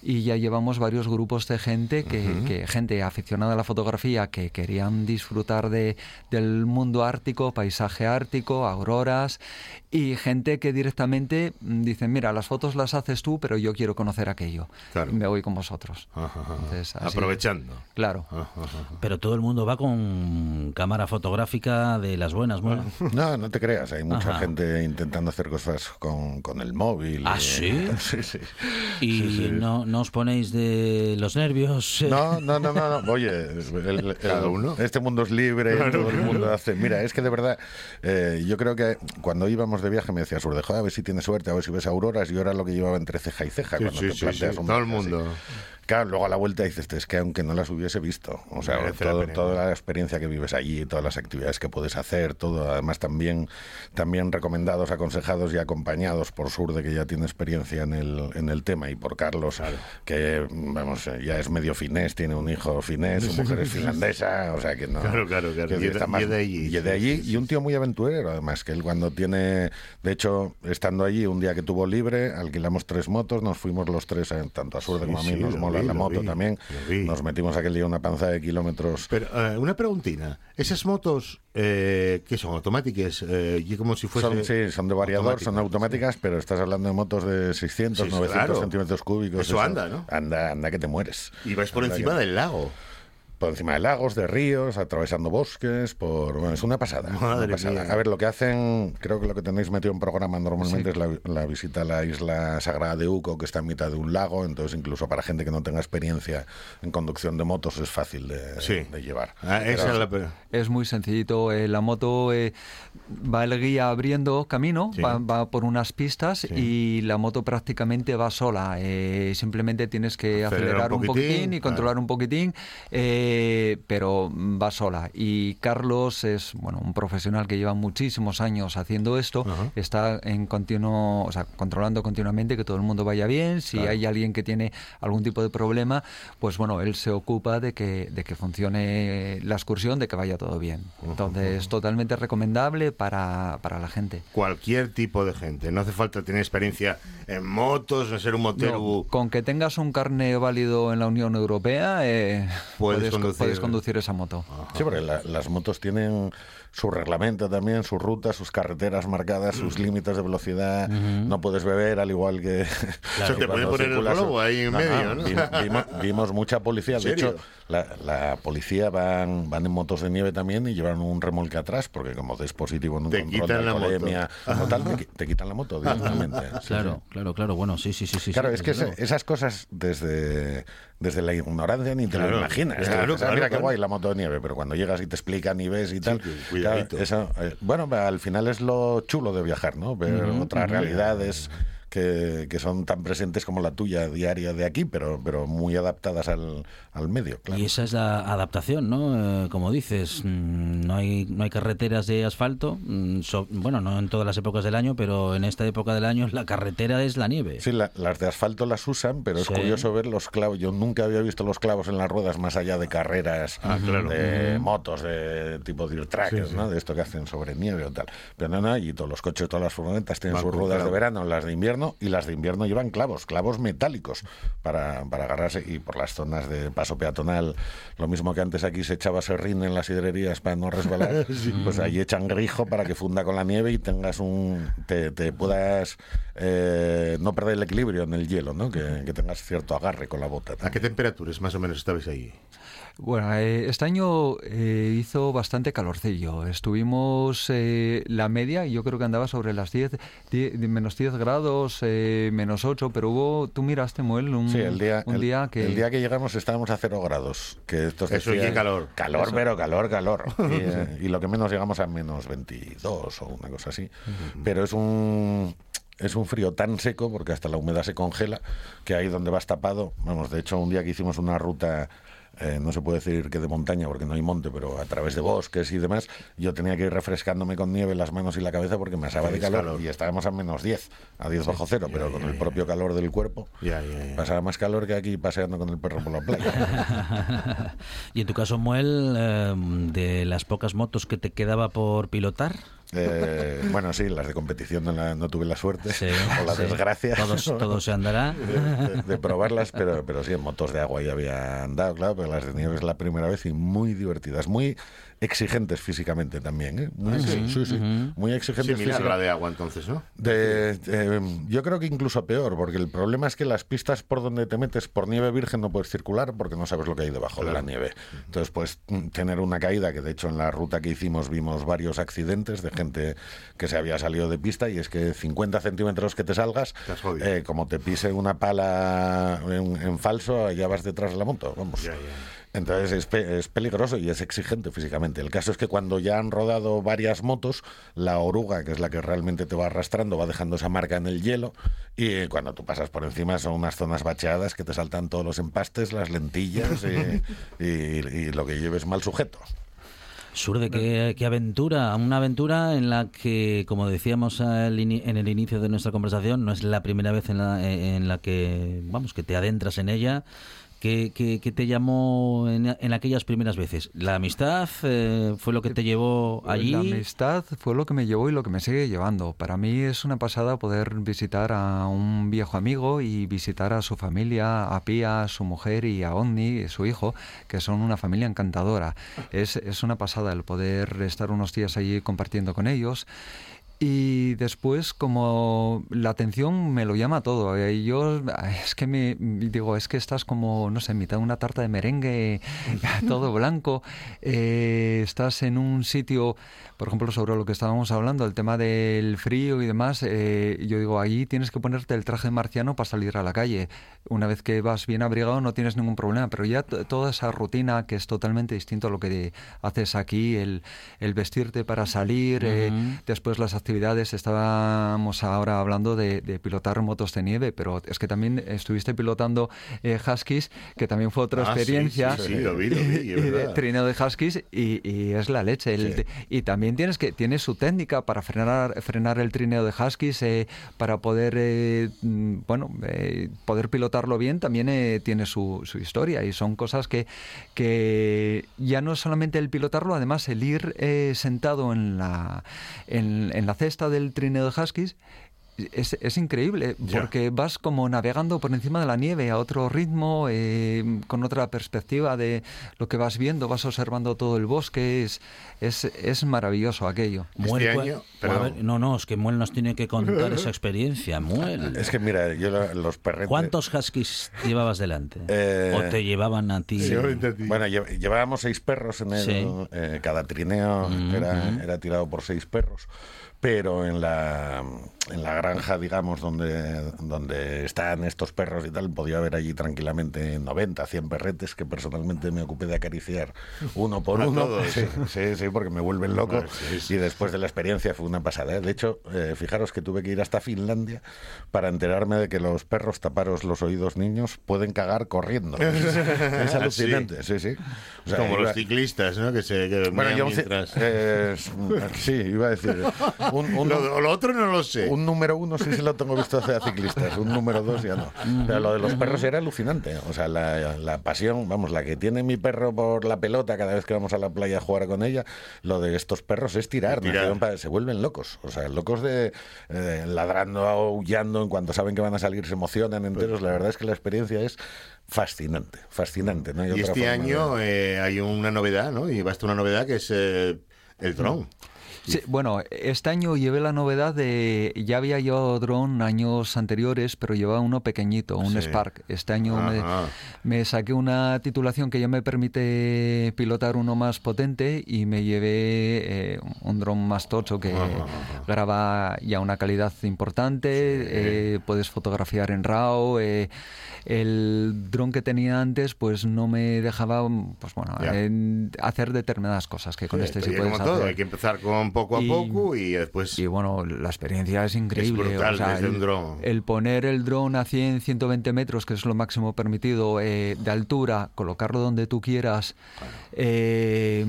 y ya llevamos varios grupos de gente que, que- gente aficionada a la fotografía que querían disfrutar de del mundo ártico, paisaje ártico, auroras y gente que directamente mm, dicen, mira, las fotos las haces tú, pero yo quiero conocer aquello. Claro. Me voy con vosotros. Ajá, ajá. Entonces, así- Aprovechando. Claro. Ajá, ajá. Pero todo el mundo va con cámara fotográfica de las buenas, bueno. No, no te creas, hay mucha Ajá. gente intentando hacer cosas con, con el móvil. ¿Ah, y- sí? sí, sí. Y No, no os ponéis de los nervios. No, no, no, no, no. Oye, el- el- Cada uno. este mundo es libre, todo el mundo hace. Mira, es que de verdad, eh, yo creo que cuando íbamos de viaje me decía Sur, joder, a ver si tienes suerte, a ver si ves auroras. Yo era lo que llevaba entre ceja y ceja Sí, cuando sí, te sí, planteas sí, un todo el así. Claro, luego a la vuelta dices, es que aunque no las hubiese visto, o sea, Merece la todo- pena. toda la experiencia que vives allí, todas las actividades que puedes hacer, todo, además también, también recomendados, aconsejados y acompañados por Sur, de que ya tiene experiencia en el, en el tema, y por Carlos, que vamos, ya es medio finés, tiene un hijo finés, su mujer es finlandesa, o sea que no. Claro, claro, claro. que Y de- más- y de allí, y de sí, allí, sí, sí. y un tío muy aventurero, además, que él cuando tiene, de hecho, estando allí, un día que tuvo libre, alquilamos tres motos, nos fuimos los tres, eh, tanto a Sur como a mí, sí, nos la mola vi, la moto vi, también. Nos metimos aquel día una panza de kilómetros. Pero eh, una preguntina. ¿Esas motos eh, que son automáticas? Eh, y como si fuese... Son, sí, son de variador, son automáticas, pero estás hablando de motos de 600, Sí, 900 claro. centímetros cúbicos. Eso anda, ¿no? Anda, anda que te mueres. Y vais por Anda encima que- del lago. Por encima de lagos, de ríos, atravesando bosques, por... Bueno, es una pasada. una Madre pasada. mía. A ver, lo que hacen, creo que lo que tenéis metido en programa normalmente es la, la visita a la isla sagrada de Uco, que está en mitad de un lago, entonces incluso para gente que no tenga experiencia en conducción de motos es fácil de, de llevar. Ah, esa Pero- es la pe- Es muy sencillito. eh, la moto eh, va el guía abriendo camino, Sí. va, va por unas pistas y la moto prácticamente va sola. eh, simplemente tienes que Acelerar acelerar un un poquitín, y controlar un poquitín, eh, pero va sola. Y Carlos es bueno un profesional que lleva muchísimos años haciendo esto. Está en continuo, o sea, controlando continuamente que todo el mundo vaya bien. Si Claro. hay alguien que tiene algún tipo de problema, pues bueno, él se ocupa de que, de que funcione la excursión, de que vaya todo bien. Entonces, totalmente recomendable para, para la gente. Cualquier tipo de gente. No hace falta tener experiencia en motos, no ser un motero... No, con que tengas un carne válido en la Unión Europea, eh, Puedes puedes, conducir. puedes conducir esa moto. Sí, porque la- las motos tienen su reglamento también, sus rutas, sus carreteras marcadas, sus límites de velocidad. No puedes beber, al igual que. Se te puede cuando poner el globo ahí en medio, ¿no? vimos, vimos- vimos mucha policía. ¿En De hecho, la, la policía van, van en motos de nieve también y llevan un remolque atrás, porque como des positivo en un Te control quitan de la moto. alcoholemia o tal, te, te quitan la moto directamente. Sí, Claro, sí. claro, claro. Bueno, sí, sí, sí. sí Claro, sí, es que ese- esas cosas desde, desde la ignorancia ni te Claro, lo imaginas. claro, "Ah, claro, mira qué claro. guay la moto de nieve, pero cuando llegas y te explican y ves y tal. Claro, eso, eh, bueno, al final es lo chulo de viajar, ¿no? Ver otras realidades que, que son tan presentes como la tuya diaria de aquí, pero, pero muy adaptadas al, al medio. Claro. Y esa es la adaptación, ¿no? Eh, como dices, mm, no hay no hay carreteras de asfalto, mm, so- bueno, no en todas las épocas del año, pero en esta época del año la carretera es la nieve. Sí, la- las de asfalto las usan, pero es Sí. curioso ver los clavos. Yo nunca había visto los clavos en las ruedas más allá de carreras Ah, claro. de Ujú. motos, de tipo dirt trackers, Sí, sí. ¿no? De esto que hacen sobre nieve o tal. Pero no, no, y todos los coches, todas las furgonetas tienen Van sus ruedas de verano, las de invierno, y las de invierno llevan clavos, clavos metálicos para, para agarrarse. Y por las zonas de paso peatonal, lo mismo que antes aquí se echaba serrín en las hidrerías para no resbalar, pues ahí echan grijo para que funda con la nieve y tengas un. te, te puedas eh, no perder el equilibrio en el hielo, ¿no? Que, que tengas cierto agarre con la bota. ¿A qué temperaturas más o menos estabais ahí? Bueno, eh, este año eh, hizo bastante calorcillo. Estuvimos eh, la media, yo creo que andaba sobre las 10, 10 menos 10 grados, eh, menos 8, pero hubo, tú miraste, Muel, un, Sí, el día, un el, día que... el día que llegamos estábamos a cero grados. Que estos Eso, qué calor. Calor, Eso. pero calor, calor. y, eh, y lo que menos llegamos a menos 22 o una cosa así. Pero es un... Es un frío tan seco, porque hasta la humedad se congela, que ahí donde vas tapado, vamos, de hecho un día que hicimos una ruta, eh, no se puede decir que de montaña, porque no hay monte, pero a través de bosques y demás, yo tenía que ir refrescándome con nieve las manos y la cabeza porque me asaba de calor, calor. y estábamos a menos 10, a 10 bajo cero, pero con el propio calor del cuerpo, pasaba más calor que aquí paseando con el perro por la playa. y en tu caso, Muel, eh, de las pocas motos que te quedaba por pilotar, Eh, bueno, sí, las de competición no, la- no tuve la suerte Sí, o la sí. desgracia Todos- todo se andará. de, de- de probarlas, pero, pero sí, en motos de agua ya había andado, claro, pero las de nieve es la primera vez y muy divertidas, muy exigentes físicamente también, ¿eh? Muy, Ah, sí. sí, sí, muy exigentes a la físicamente. de agua entonces, ¿no? De- de- yo creo que incluso peor, porque el problema es que las pistas por donde te metes por nieve virgen no puedes circular porque no sabes lo que hay debajo de la nieve. Entonces puedes tener una caída, que de hecho en la ruta que hicimos vimos varios accidentes de gente que se había salido de pista y es que 50 centímetros que te salgas, Te eh, como te pise una pala en, en falso, ya vas detrás de la moto, vamos. Entonces es, pe- es peligroso y es exigente físicamente. El caso es que cuando ya han rodado varias motos, la oruga, que es la que realmente te va arrastrando, va dejando esa marca en el hielo y eh, cuando tú pasas por encima son unas zonas bacheadas que te saltan todos los empastes, las lentillas y, y- y lo que lleves mal sujeto. Surde, qué, qué aventura, una aventura en la que, como decíamos al ini- en el inicio de nuestra conversación, no es la primera vez en la, en la que, vamos, que te adentras en ella ¿Qué, qué- qué te llamó en, en aquellas primeras veces? ¿La amistad eh, fue lo que te llevó allí? La amistad fue lo que me llevó y lo que me sigue llevando. Para mí es una pasada poder visitar a un viejo amigo y visitar a su familia, a Pía, a su mujer y a Onni, su hijo, que son una familia encantadora. Es, es una pasada el poder estar unos días allí compartiendo con ellos. Y después, como la atención me lo llama todo, eh, y yo ay, es que me digo, es que estás como, no sé, en mitad de una tarta de merengue, todo blanco, eh, estás en un sitio, por ejemplo, sobre lo que estábamos hablando, el tema del frío y demás, eh, yo digo, allí tienes que ponerte el traje marciano para salir a la calle. Una vez que vas bien abrigado no tienes ningún problema, pero ya toda esa rutina que es totalmente distinto a lo que haces aquí, el, el vestirte para salir, eh, después las actividades, estábamos ahora hablando de, de pilotar motos de nieve, pero es que también estuviste pilotando eh, Huskies, que también fue otra Ah, experiencia. sí, sí, lo vi, lo vi, es Y de verdad. trineo de Huskies y, y es la leche. El- Y también tienes que tienes su técnica para frenar frenar el trineo de Huskies, eh, para poder eh, mm, bueno eh, poder pilotarlo bien, también tiene su, su historia y son cosas que que ya no es solamente el pilotarlo, además el ir sentado en la en, en la cesta del trineo de Huskies es, es increíble porque vas como navegando por encima de la nieve a otro ritmo, eh, con otra perspectiva de lo que vas viendo, vas observando todo el bosque, es, es, es maravilloso aquello. Muel, Este año- ver, no, no, es que Muel nos tiene que contar esa experiencia. Muel. Es que mira, yo la- los perretes... ¿Cuántos huskies llevabas delante? Eh, ¿O te llevaban a ti? Sí. Bueno, lle- llevábamos seis perros en el, Sí. eh, cada trineo Mm, era, mm. era tirado por seis perros, pero en la, en la granja, digamos, donde, donde están estos perros y tal, podía haber allí tranquilamente 90, 100 perretes que personalmente me ocupé de acariciar uno por uno. todos. Sí, sí, sí, porque me vuelven loco. Ah, sí, sí. Y después de la experiencia fue una pasada. ¿eh? De hecho, eh, fijaros que tuve que ir hasta Finlandia para enterarme de que los perros, taparos los oídos niños, pueden cagar corriendo. es alucinante, sí, sí. O sea, Como iba- los ciclistas, ¿no? Que se que Bueno, mientras... eh, sí, iba a decir. Un, un- Lo, lo otro no lo sé. un número uno sí se lo tengo visto hacia ciclistas, un número dos ya no. Pero lo de los perros era alucinante. O sea, la, la pasión, vamos, la que tiene mi perro por la pelota cada vez que vamos a la playa a jugar con ella, lo de estos perros es tirar, Tirar. para- se vuelven locos. O sea, locos de eh, ladrando, aullando, en cuanto saben que van a salir se emocionan enteros. La verdad es que la experiencia es fascinante, fascinante. ¿no? Hay Y otra este de- año eh, hay una novedad, ¿no? Y va a estar una novedad que es eh, el dron. Sí, bueno, este año llevé la novedad de. Ya había llevado dron años anteriores, pero llevaba uno pequeñito, un Sí. Spark. Este año me saqué una titulación que ya me permite pilotar uno más potente y me llevé eh, un dron más tocho que graba ya una calidad importante. eh, puedes fotografiar en RAW. eh, el dron que tenía antes, pues no me dejaba, pues bueno, en hacer determinadas cosas que con Sí, este sí puedes como todo, hacer. hay que empezar con poco a Y- poco y después... Y bueno, la experiencia es increíble. brutal o sea, desde el, un dron. el poner el dron a 100, 120 metros, que es lo máximo permitido eh, de altura, colocarlo donde tú quieras, eh,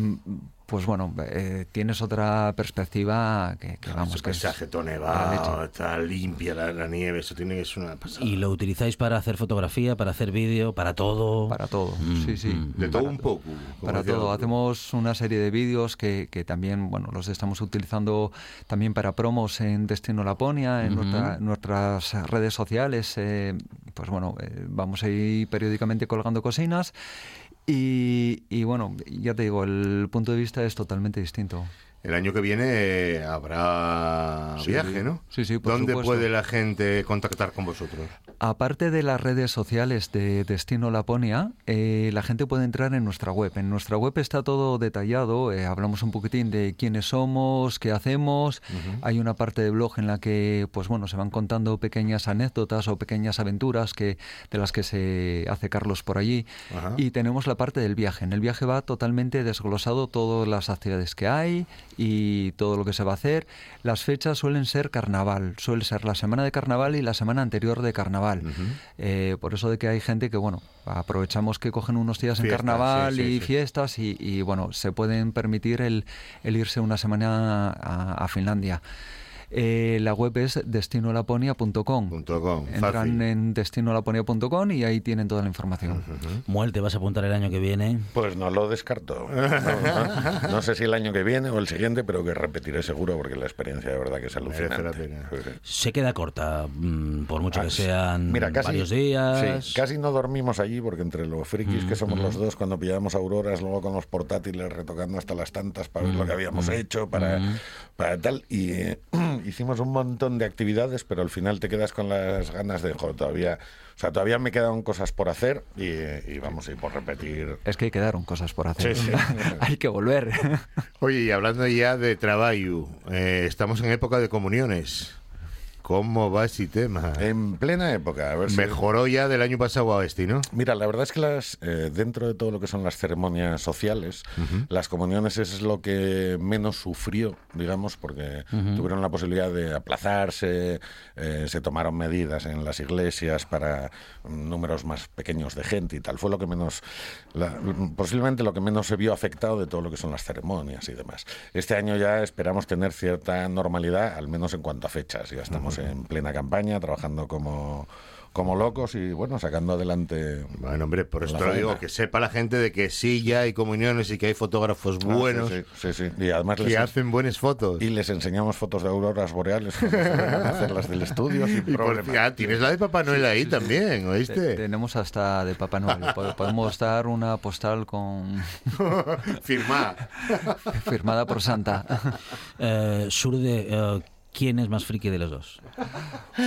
pues bueno, eh, tienes otra perspectiva que, que vamos, ese que es paisaje todo la nevado, está limpia la, la nieve, eso tiene que ser una pasada. ¿Y lo utilizáis para hacer fotografía, para hacer vídeo, para todo? Para todo, Mm, sí, sí. mm, De todo un poco. Para decía todo. otro. Hacemos una serie de vídeos que, que también, bueno, los estamos utilizando también para promos en Destino Laponia, en nuestra- nuestras redes sociales. eh, pues bueno, eh, vamos a ir periódicamente colgando cocinas. Y, y bueno, ya te digo, el punto de vista es totalmente distinto. El año que viene eh, habrá Sí, viaje, ¿no? sí, sí, por ¿Dónde supuesto. puede la gente contactar con vosotros? Aparte de las redes sociales de Destino Laponia, eh, la gente puede entrar en nuestra web. En nuestra web está todo detallado. eh, hablamos un poquitín de quiénes somos, qué hacemos. Hay una parte de blog en la que, pues bueno, se van contando pequeñas anécdotas o pequeñas aventuras que de las que se hace Carlos por allí. Y tenemos la parte del viaje. En el viaje va totalmente desglosado todas las actividades que hay y todo lo que se va a hacer. Las fechas suelen ser carnaval, suele ser la semana de carnaval y la semana anterior de carnaval. Eh, por eso de que hay gente que, bueno, aprovechamos que cogen unos días en carnaval sí, y sí. fiestas y, y, bueno, se pueden permitir el, el irse una semana a, a Finlandia. Eh, la web es destinolaponia.com. Entran fácil. en destinolaponia.com y ahí tienen toda la información. Muel, ¿te vas a apuntar el año que viene? Pues no lo descarto. No, no- no sé si el año que viene o el siguiente, pero que repetiré seguro porque la experiencia de verdad que es alucinante. Se queda corta, mm, por mucho Ah, que sean Mira, casi, varios días. sí, casi no dormimos allí porque entre los frikis que somos mm. los dos, cuando pillábamos auroras, luego con los portátiles retocando hasta las tantas para ver lo que habíamos mm, hecho, para, mm. para tal. Y eh, hicimos un montón de actividades, pero al final te quedas con las ganas de, joder, todavía... O sea, todavía me quedan cosas por hacer y, y vamos a ir por repetir. Es que quedaron cosas por hacer. Sí, sí. Hay que volver. Oye, y hablando ya de trabajo, eh, estamos en época de comuniones. ¿Cómo va ese tema? En plena época, a ver si- Mejoró ya del año pasado a este, ¿no? Mira, la verdad es que las, eh, dentro de todo lo que son las ceremonias sociales, las comuniones es lo que menos sufrió, digamos, porque tuvieron la posibilidad de aplazarse, eh, se tomaron medidas en las iglesias para mm, números más pequeños de gente y tal. Fue lo que menos, la- posiblemente lo que menos se vio afectado de todo lo que son las ceremonias y demás. Este año ya esperamos tener cierta normalidad, al menos en cuanto a fechas. Ya estamos en plena campaña, trabajando como como locos y bueno, sacando adelante. Bueno, hombre, por esto lo digo, que sepa la gente de que sí ya hay comuniones y que hay fotógrafos Ah, buenos sí, sí, sí, sí. Y además que les, hacen buenas fotos. y les enseñamos fotos de auroras boreales cuando se vengan a hacer las del estudio sin Y por- problema. ya, tienes la de Papá Noel ahí también, ¿oíste? Te- tenemos hasta de Papá Noel. Po- Podemos dar una postal con... Firmada. Firmada por Santa. Eh, Surde, eh, ¿quién es más friki de los dos?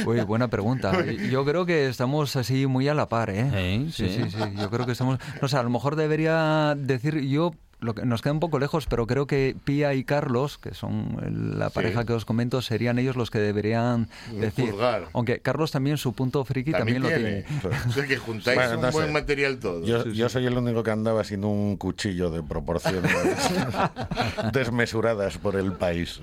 Uy, buena pregunta. Yo creo que estamos así muy a la par, ¿eh? ¿Eh? Sí, Sí. sí, sí. Yo creo que estamos... No sé, a lo mejor debería decir yo... Lo que nos queda un poco lejos, pero creo que Pía y Carlos, que son la Sí. pareja que os comento, serían ellos los que deberían decir. Juzgar. Aunque Carlos también su punto friki también, lo tiene. O sea, que juntáis Bueno, un no buen sé. material todo. Yo, yo soy el único que andaba sin un cuchillo de proporciones desmesuradas por el país.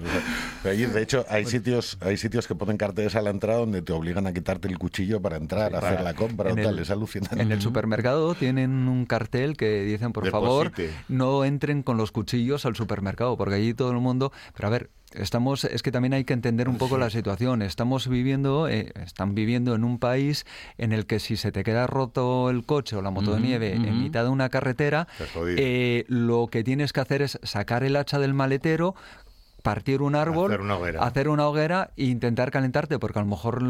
Allí, de hecho, hay sitios, hay sitios que ponen carteles a la entrada donde te obligan a quitarte el cuchillo para entrar, a hacer la compra o tal. el- Es alucinante. En el supermercado tienen un cartel que dicen, por favor, Deposite. no entren con los cuchillos al supermercado, porque allí todo el mundo... Pero a ver, estamos es que también hay que entender un poco la situación. Estamos viviendo, eh, están viviendo en un país en el que si se te queda roto el coche o la moto de nieve en mitad de una carretera, eh, lo que tienes que hacer es sacar el hacha del maletero partir un árbol, Hacer una hoguera. hacer una hoguera e intentar calentarte, porque a lo mejor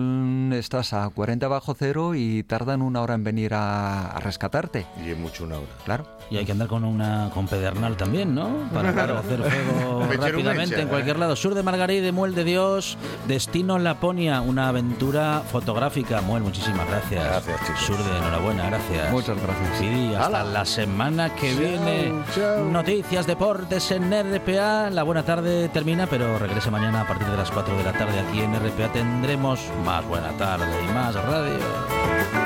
estás a 40 bajo cero y tardan una hora en venir a, a rescatarte. Y es mucho una hora. Claro. Y hay que andar con una con pedernal también, ¿no? Para, para hacer fuego rápidamente en cualquier lado. Sur de Margarida, Muel de Dios, Destino Laponia, una aventura fotográfica. Muel, muchísimas gracias. Gracias, chicos. Sur de enhorabuena, gracias. Muchas gracias. Sí, hasta Hala. la semana que Chao, viene. chao. Noticias, deportes en RPA. La buena tarde termina, pero regrese mañana a partir de las 4 de la tarde aquí en RPA. Tendremos más buena tarde y más radio.